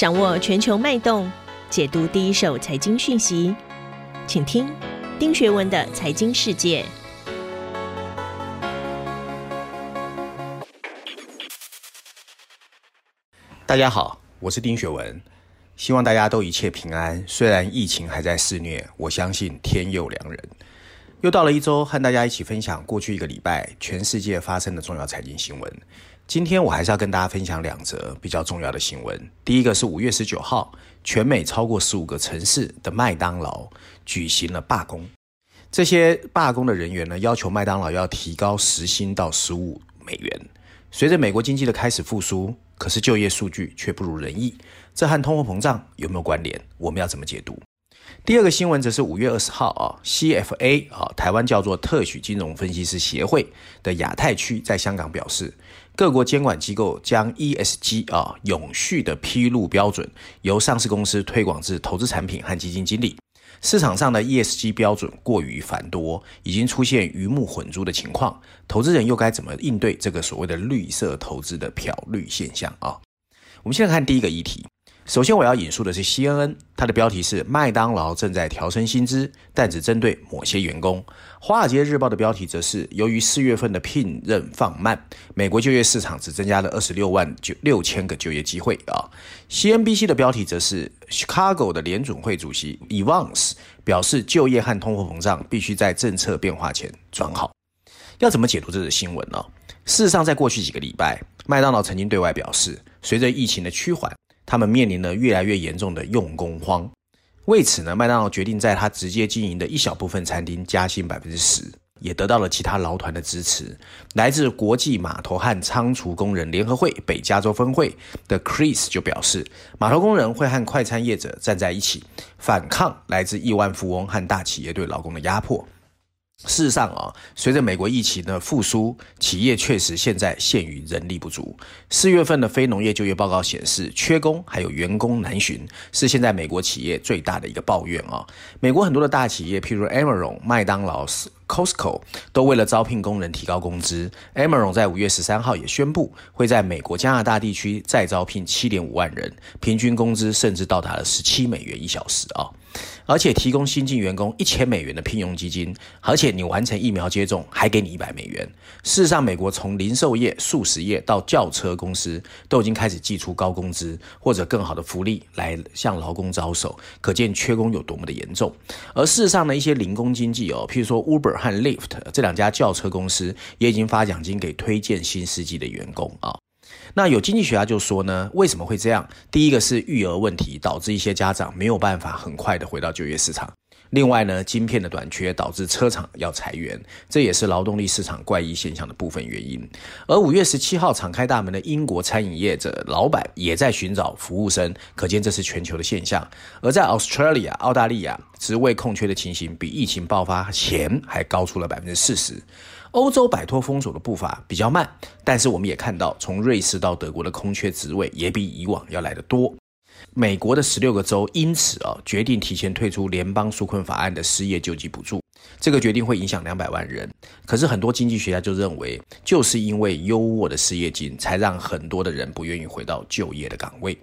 掌握全球脉动，解读第一手财经讯息，请听丁学文的财经世界。大家好，我是丁学文，希望大家都一切平安。虽然疫情还在肆虐，我相信天佑良人。又到了一周，和大家一起分享过去一个礼拜全世界发生的重要财经新闻。今天我还是要跟大家分享两则比较重要的新闻。第一个是五月十九号，全美超过十五个城市的麦当劳举行了罢工。这些罢工的人员呢，要求麦当劳要提高时薪到十五美元。随着美国经济的开始复苏，可是就业数据却不如人意，这和通货膨胀有没有关联？我们要怎么解读？第二个新闻则是五月二十号啊，CFA 啊，台湾叫做特许金融分析师协会的亚太区在香港表示，各国监管机构将 ESG 啊永续的披露标准由上市公司推广至投资产品和基金经理。市场上的 ESG 标准过于繁多，已经出现鱼目混珠的情况，投资人又该怎么应对这个所谓的绿色投资的漂绿现象啊？我们现在看第一个议题。首先，我要引述的是 CNN，它的标题是“麦当劳正在调升薪资，但只针对某些员工”。《华尔街日报》的标题则是“由于四月份的聘任放慢，美国就业市场只增加了二十六万九六千个就业机会”。啊，CNBC 的标题则是 “Chicago 的联准会主席 Evans 表示，就业和通货膨胀必须在政策变化前转好”。要怎么解读这个新闻呢？事实上，在过去几个礼拜，麦当劳曾经对外表示，随着疫情的趋缓，他们面临了越来越严重的用工荒，为此呢，麦当劳决定在他直接经营的一小部分餐厅加薪百分之十，也得到了其他劳团的支持。来自国际码头和仓储工人联合会北加州分会的 Chris 就表示，码头工人会和快餐业者站在一起，反抗来自亿万富翁和大企业对劳工的压迫。事实上啊，随着美国疫情的复苏，企业确实现在陷于人力不足。四月份的非农业就业报告显示，缺工还有员工难寻，是现在美国企业最大的一个抱怨啊。美国很多的大企业，譬如 Amazon、麦当劳、Costco，都为了招聘工人提高工资。Amazon 在五月十三号也宣布，会在美国加拿大地区再招聘七点五万人，平均工资甚至到达了十七美元一小时啊。而且提供新进员工一千美元的聘用基金，而且你完成疫苗接种还给你一百美元。事实上，美国从零售业、素食业到轿车公司都已经开始寄出高工资或者更好的福利来向劳工招手，可见缺工有多么的严重。而事实上呢，一些零工经济哦，譬如说 Uber 和 Lift 这两家轿车公司也已经发奖金给推荐新司机的员工啊。那有经济学家就说呢，为什么会这样？第一个是育儿问题，导致一些家长没有办法很快的回到就业市场。另外呢，晶片的短缺导致车厂要裁员，这也是劳动力市场怪异现象的部分原因。而五月十七号敞开大门的英国餐饮业者老板也在寻找服务生，可见这是全球的现象。而在 Australia 澳大利亚，职位空缺的情形比疫情爆发前还高出了百分之四十。欧洲摆脱封锁的步伐比较慢，但是我们也看到，从瑞士到德国的空缺职位也比以往要来得多。美国的十六个州因此啊决定提前退出联邦纾困法案的失业救济补助，这个决定会影响两百万人。可是很多经济学家就认为，就是因为优渥的失业金，才让很多的人不愿意回到就业的岗位。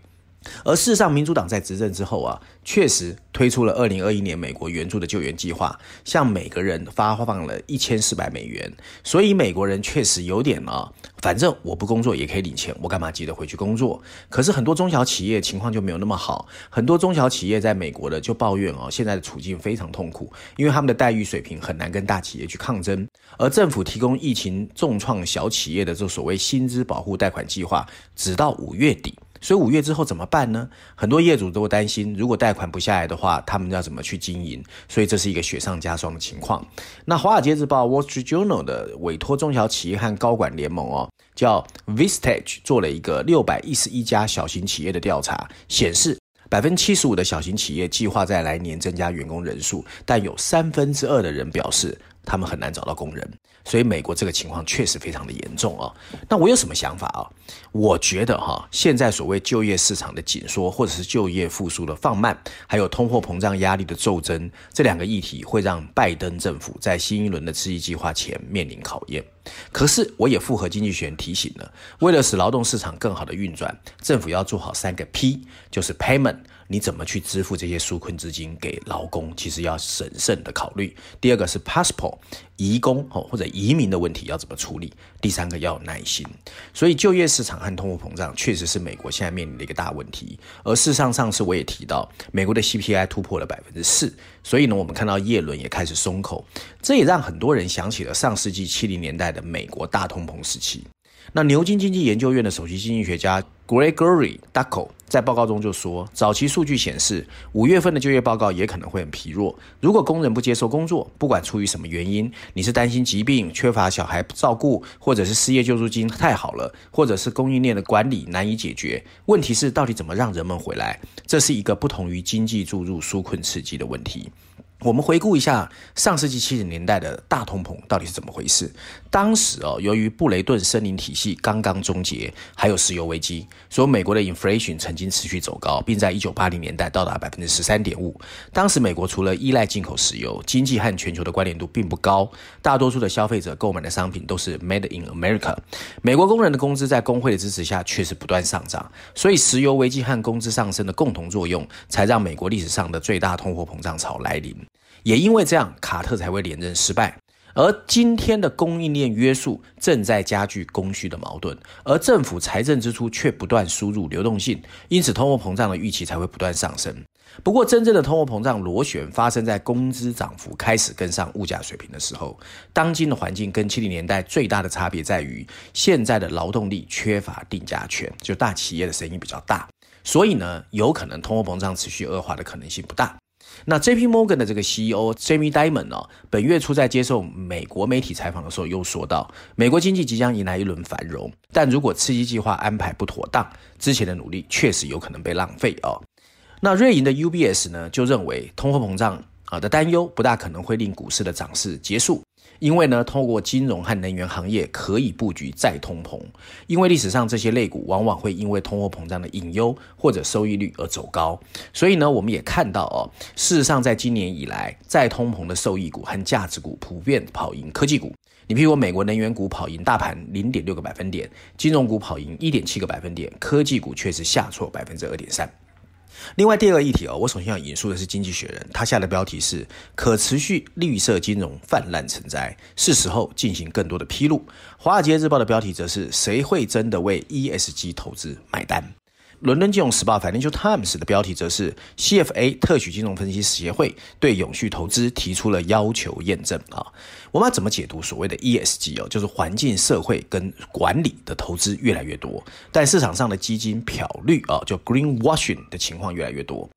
而事实上，民主党在执政之后啊，确实推出了二零二一年美国援助的救援计划，向每个人发放了一千四百美元。所以美国人确实有点啊，反正我不工作也可以领钱，我干嘛急着回去工作？可是很多中小企业情况就没有那么好，很多中小企业在美国的就抱怨哦，现在的处境非常痛苦，因为他们的待遇水平很难跟大企业去抗争。而政府提供疫情重创小企业的这所谓薪资保护贷款计划，直到五月底。所以五月之后怎么办呢？很多业主都担心，如果贷款不下来的话，他们要怎么去经营？所以这是一个雪上加霜的情况。那《华尔街日报》（Wall Street Journal） 的委托中小企业和高管联盟哦，叫 Vistage，做了一个六百一十一家小型企业的调查，显示百分之七十五的小型企业计划在来年增加员工人数，但有三分之二的人表示他们很难找到工人。所以美国这个情况确实非常的严重啊。那我有什么想法啊？我觉得哈，现在所谓就业市场的紧缩，或者是就业复苏的放慢，还有通货膨胀压力的骤增，这两个议题会让拜登政府在新一轮的刺激计划前面临考验。可是我也符合经济学人提醒了，为了使劳动市场更好的运转，政府要做好三个 P，就是 Payment。你怎么去支付这些纾困资金给劳工？其实要审慎的考虑。第二个是 passport 移工或者移民的问题要怎么处理？第三个要有耐心。所以就业市场和通货膨胀确实是美国现在面临的一个大问题。而事实上，上次我也提到，美国的 CPI 突破了百分之四，所以呢，我们看到耶伦也开始松口，这也让很多人想起了上世纪七零年代的美国大通膨时期。那牛津经济研究院的首席经济学家 Gregory Ducko 在报告中就说，早期数据显示，五月份的就业报告也可能会很疲弱。如果工人不接受工作，不管出于什么原因，你是担心疾病、缺乏小孩照顾，或者是失业救助金太好了，或者是供应链的管理难以解决。问题是，到底怎么让人们回来？这是一个不同于经济注入纾困刺激的问题。我们回顾一下上世纪七十年代的大通膨到底是怎么回事？当时哦，由于布雷顿森林体系刚刚终结，还有石油危机，所以美国的 inflation 曾经持续走高，并在一九八零年代到达百分之十三点五。当时美国除了依赖进口石油，经济和全球的关联度并不高，大多数的消费者购买的商品都是 made in America。美国工人的工资在工会的支持下确实不断上涨，所以石油危机和工资上升的共同作用，才让美国历史上的最大通货膨胀潮来临。也因为这样，卡特才会连任失败。而今天的供应链约束正在加剧供需的矛盾，而政府财政支出却不断输入流动性，因此通货膨胀的预期才会不断上升。不过，真正的通货膨胀螺旋发生在工资涨幅开始跟上物价水平的时候。当今的环境跟七零年代最大的差别在于，现在的劳动力缺乏定价权，就大企业的声音比较大，所以呢，有可能通货膨胀持续恶化的可能性不大。那 J.P. Morgan 的这个 CEO Jamie Dimon 哦，本月初在接受美国媒体采访的时候，又说到，美国经济即将迎来一轮繁荣，但如果刺激计划安排不妥当，之前的努力确实有可能被浪费哦。那瑞银的 UBS 呢，就认为通货膨胀啊的担忧不大可能会令股市的涨势结束。因为呢，透过金融和能源行业可以布局再通膨，因为历史上这些类股往往会因为通货膨胀的隐忧或者收益率而走高，所以呢，我们也看到哦，事实上在今年以来，再通膨的受益股和价值股普遍跑赢科技股。你譬如美国能源股跑赢大盘零点六个百分点，金融股跑赢一点七个百分点，科技股却是下挫百分之二点三。另外第二个议题哦，我首先要引述的是《经济学人》，他下的标题是“可持续绿色金融泛滥成灾，是时候进行更多的披露”。《华尔街日报》的标题则是“谁会真的为 ESG 投资买单”。伦敦金融时报 Financial Times 的标题则是 CFA 特许金融分析协会对永续投资提出了要求验证啊。我们要怎么解读所谓的 ESG 哦？就是环境、社会跟管理的投资越来越多，但市场上的基金漂绿啊，就 Greenwashing 的情况越来越多。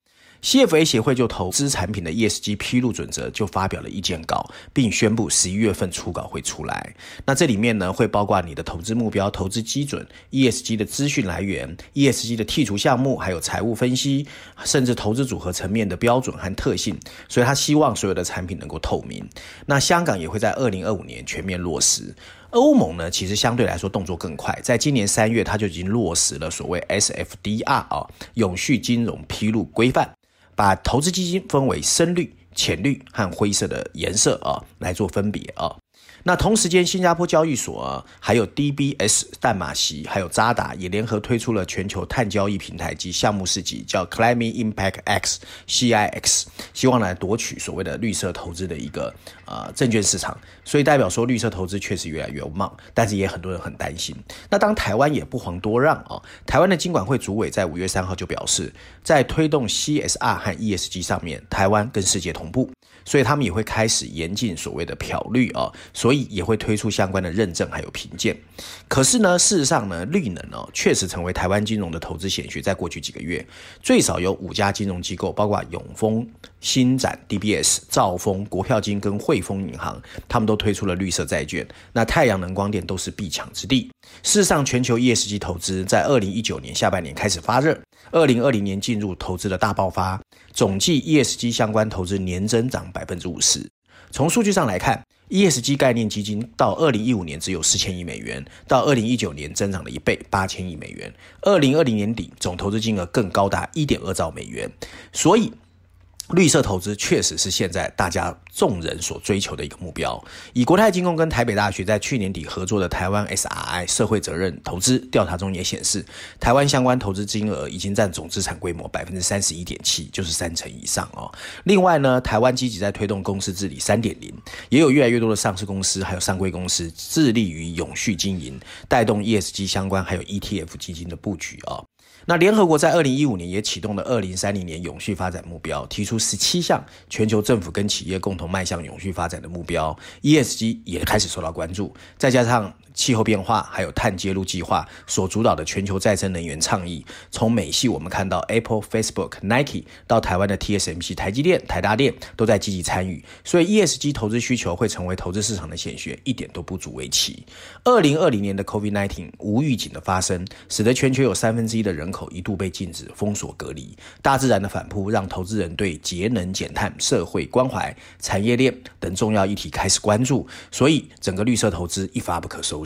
CFA 协会就投资产品的 ESG 披露准则就发表了意见稿，并宣布十一月份初稿会出来。那这里面呢，会包括你的投资目标、投资基准、ESG 的资讯来源、ESG 的剔除项目，还有财务分析，甚至投资组合层面的标准和特性。所以他希望所有的产品能够透明。那香港也会在二零二五年全面落实。欧盟呢，其实相对来说动作更快，在今年三月，它就已经落实了所谓 SFDR 啊，永续金融披露规范。把投资基金分为深绿、浅绿和灰色的颜色啊，来做分别啊。那同时间，新加坡交易所啊，还有 DBS 淡马锡，还有渣打也联合推出了全球碳交易平台及项目市集，叫 Climate Impact X（CIX），希望来夺取所谓的绿色投资的一个呃证券市场。所以代表说，绿色投资确实越来越旺，但是也很多人很担心。那当台湾也不遑多让啊，台湾的金管会主委在五月三号就表示，在推动 CSR 和 ESG 上面，台湾跟世界同步。所以他们也会开始严禁所谓的漂绿啊，所以也会推出相关的认证还有评鉴。可是呢，事实上呢，绿能哦确实成为台湾金融的投资显学。在过去几个月，最少有五家金融机构，包括永丰、新展、DBS、兆丰、国票金跟汇丰银行，他们都推出了绿色债券。那太阳能光电都是必抢之地。事实上，全球 ESG 投资在二零一九年下半年开始发热，二零二零年进入投资的大爆发，总计 ESG 相关投资年增长百分之五十。从数据上来看，ESG 概念基金到二零一五年只有四千亿美元，到二零一九年增长了一倍，八千亿美元。二零二零年底总投资金额更高达一点二兆美元。所以，绿色投资确实是现在大家众人所追求的一个目标。以国泰金控跟台北大学在去年底合作的台湾 SRI 社会责任投资调查中也显示，台湾相关投资金额已经占总资产规模百分之三十一点七，就是三成以上哦。另外呢，台湾积极在推动公司治理三点零，也有越来越多的上市公司还有上柜公司致力于永续经营，带动 ESG 相关还有 ETF 基金的布局哦。那联合国在二零一五年也启动了二零三零年永续发展目标，提出十七项全球政府跟企业共同迈向永续发展的目标，ESG 也开始受到关注，再加上。气候变化，还有碳揭露计划所主导的全球再生能源倡议，从美系我们看到 Apple、Facebook、Nike 到台湾的 TSMC、台积电、台达电都在积极参与，所以 ESG 投资需求会成为投资市场的显学，一点都不足为奇。二零二零年的 COVID-19 无预警的发生，使得全球有三分之一的人口一度被禁止封锁隔离，大自然的反扑让投资人对节能减碳、社会关怀、产业链等重要议题开始关注，所以整个绿色投资一发不可收。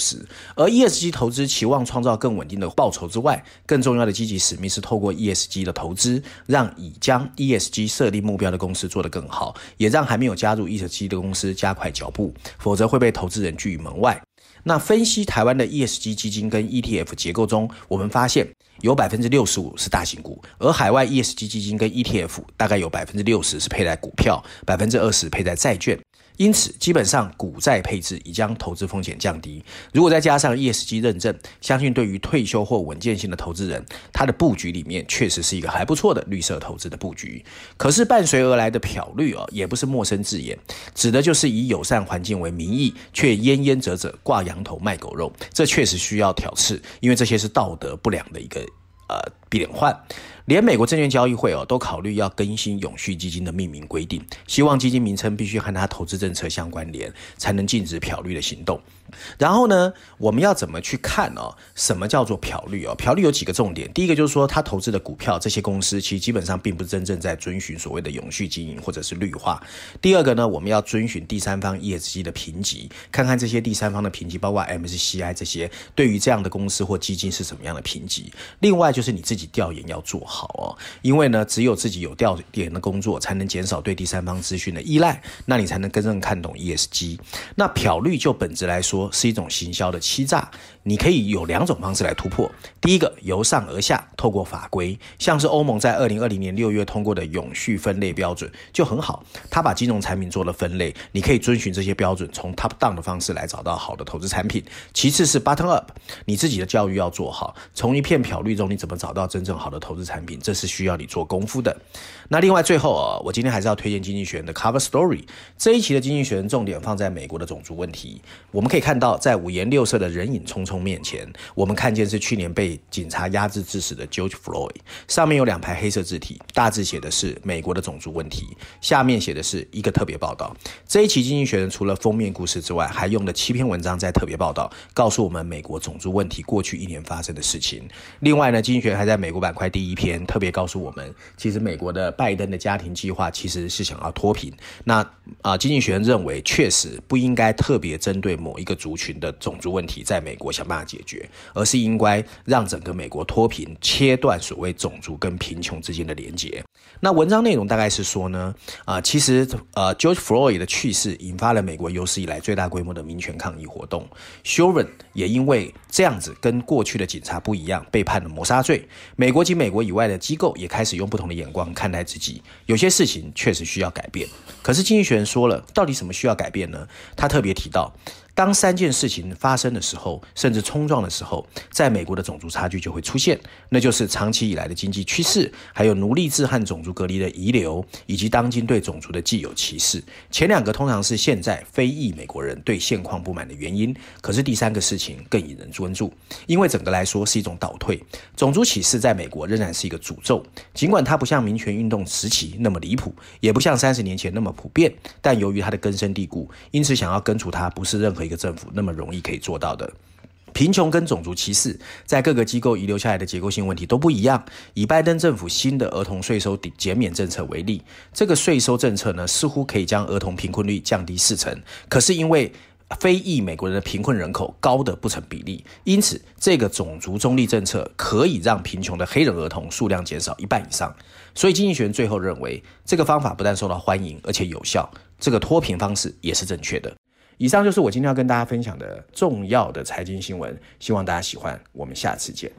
而 ESG 投资期望创造更稳定的报酬之外，更重要的积极使命是透过 ESG 的投资，让已将 ESG 设立目标的公司做得更好，也让还没有加入 ESG 的公司加快脚步，否则会被投资人拒于门外。那分析台湾的 ESG 基金跟 ETF 结构中，我们发现有百分之六十五是大型股，而海外 ESG 基金跟 ETF 大概有百分之六十是配在股票，百分之二十配在债券。因此，基本上股债配置已将投资风险降低。如果再加上 ESG 认证，相信对于退休或稳健性的投资人，他的布局里面确实是一个还不错的绿色投资的布局。可是伴随而来的漂绿哦，也不是陌生字眼，指的就是以友善环境为名义，却焉焉辄辄挂羊头卖狗肉。这确实需要挑刺，因为这些是道德不良的一个呃变换。连美国证券交易会哦都考虑要更新永续基金的命名规定，希望基金名称必须和它投资政策相关联，才能禁止漂绿的行动。然后呢，我们要怎么去看哦？什么叫做漂绿哦？漂绿有几个重点，第一个就是说，他投资的股票这些公司其实基本上并不是真正在遵循所谓的永续经营或者是绿化。第二个呢，我们要遵循第三方 ESG 的评级，看看这些第三方的评级，包括 MSCI 这些，对于这样的公司或基金是什么样的评级。另外就是你自己调研要做好。好哦，因为呢，只有自己有调研的工作，才能减少对第三方资讯的依赖，那你才能真正看懂 ESG。那漂绿就本质来说是一种行销的欺诈，你可以有两种方式来突破。第一个，由上而下，透过法规，像是欧盟在二零二零年六月通过的永续分类标准就很好，他把金融产品做了分类，你可以遵循这些标准，从 top down 的方式来找到好的投资产品。其次是 bottom up，你自己的教育要做好，从一片漂绿中你怎么找到真正好的投资产品？这是需要你做功夫的。那另外最后啊，我今天还是要推荐经济学人的 Cover Story 这一期的经济学人重点放在美国的种族问题。我们可以看到，在五颜六色的人影匆匆面前，我们看见是去年被警察压制致死的 George Floyd，上面有两排黑色字体，大致写的是美国的种族问题，下面写的是一个特别报道。这一期经济学人除了封面故事之外，还用了七篇文章在特别报道，告诉我们美国种族问题过去一年发生的事情。另外呢，经济学人还在美国板块第一篇。特别告诉我们，其实美国的拜登的家庭计划其实是想要脱贫。那啊、经济学人认为，确实不应该特别针对某一个族群的种族问题，在美国想办法解决，而是应该让整个美国脱贫，切断所谓种族跟贫穷之间的连结。那文章内容大概是说呢，啊、其实呃，George Floyd 的去世引发了美国有史以来最大规模的民权抗议活动。Chauvin 也因为这样子跟过去的警察不一样，被判了谋杀罪。美国及美国以外的机构也开始用不同的眼光看待自己。有些事情确实需要改变。可是经济学人说了，到底什么需要改变呢？他特别提到。当三件事情发生的时候，甚至冲撞的时候，在美国的种族差距就会出现，那就是长期以来的经济趋势，还有奴隶制和种族隔离的遗留，以及当今对种族的既有歧视。前两个通常是现在非裔美国人对现况不满的原因，可是第三个事情更引人关注，因为整个来说是一种倒退。种族歧视在美国仍然是一个诅咒，尽管它不像民权运动时期那么离谱，也不像三十年前那么普遍，但由于它的根深蒂固，因此想要根除它不是任何。一个政府那么容易可以做到的。贫穷跟种族歧视在各个机构遗留下来的结构性问题都不一样。以拜登政府新的儿童税收减免政策为例，这个税收政策呢，似乎可以将儿童贫困率降低四成。可是因为非裔美国人的贫困人口高的不成比例，因此这个种族中立政策可以让贫穷的黑人儿童数量减少一半以上。所以经济学人最后认为，这个方法不但受到欢迎，而且有效，这个脱贫方式也是正确的。以上就是我今天要跟大家分享的重要的财经新闻，希望大家喜欢。我们下次见。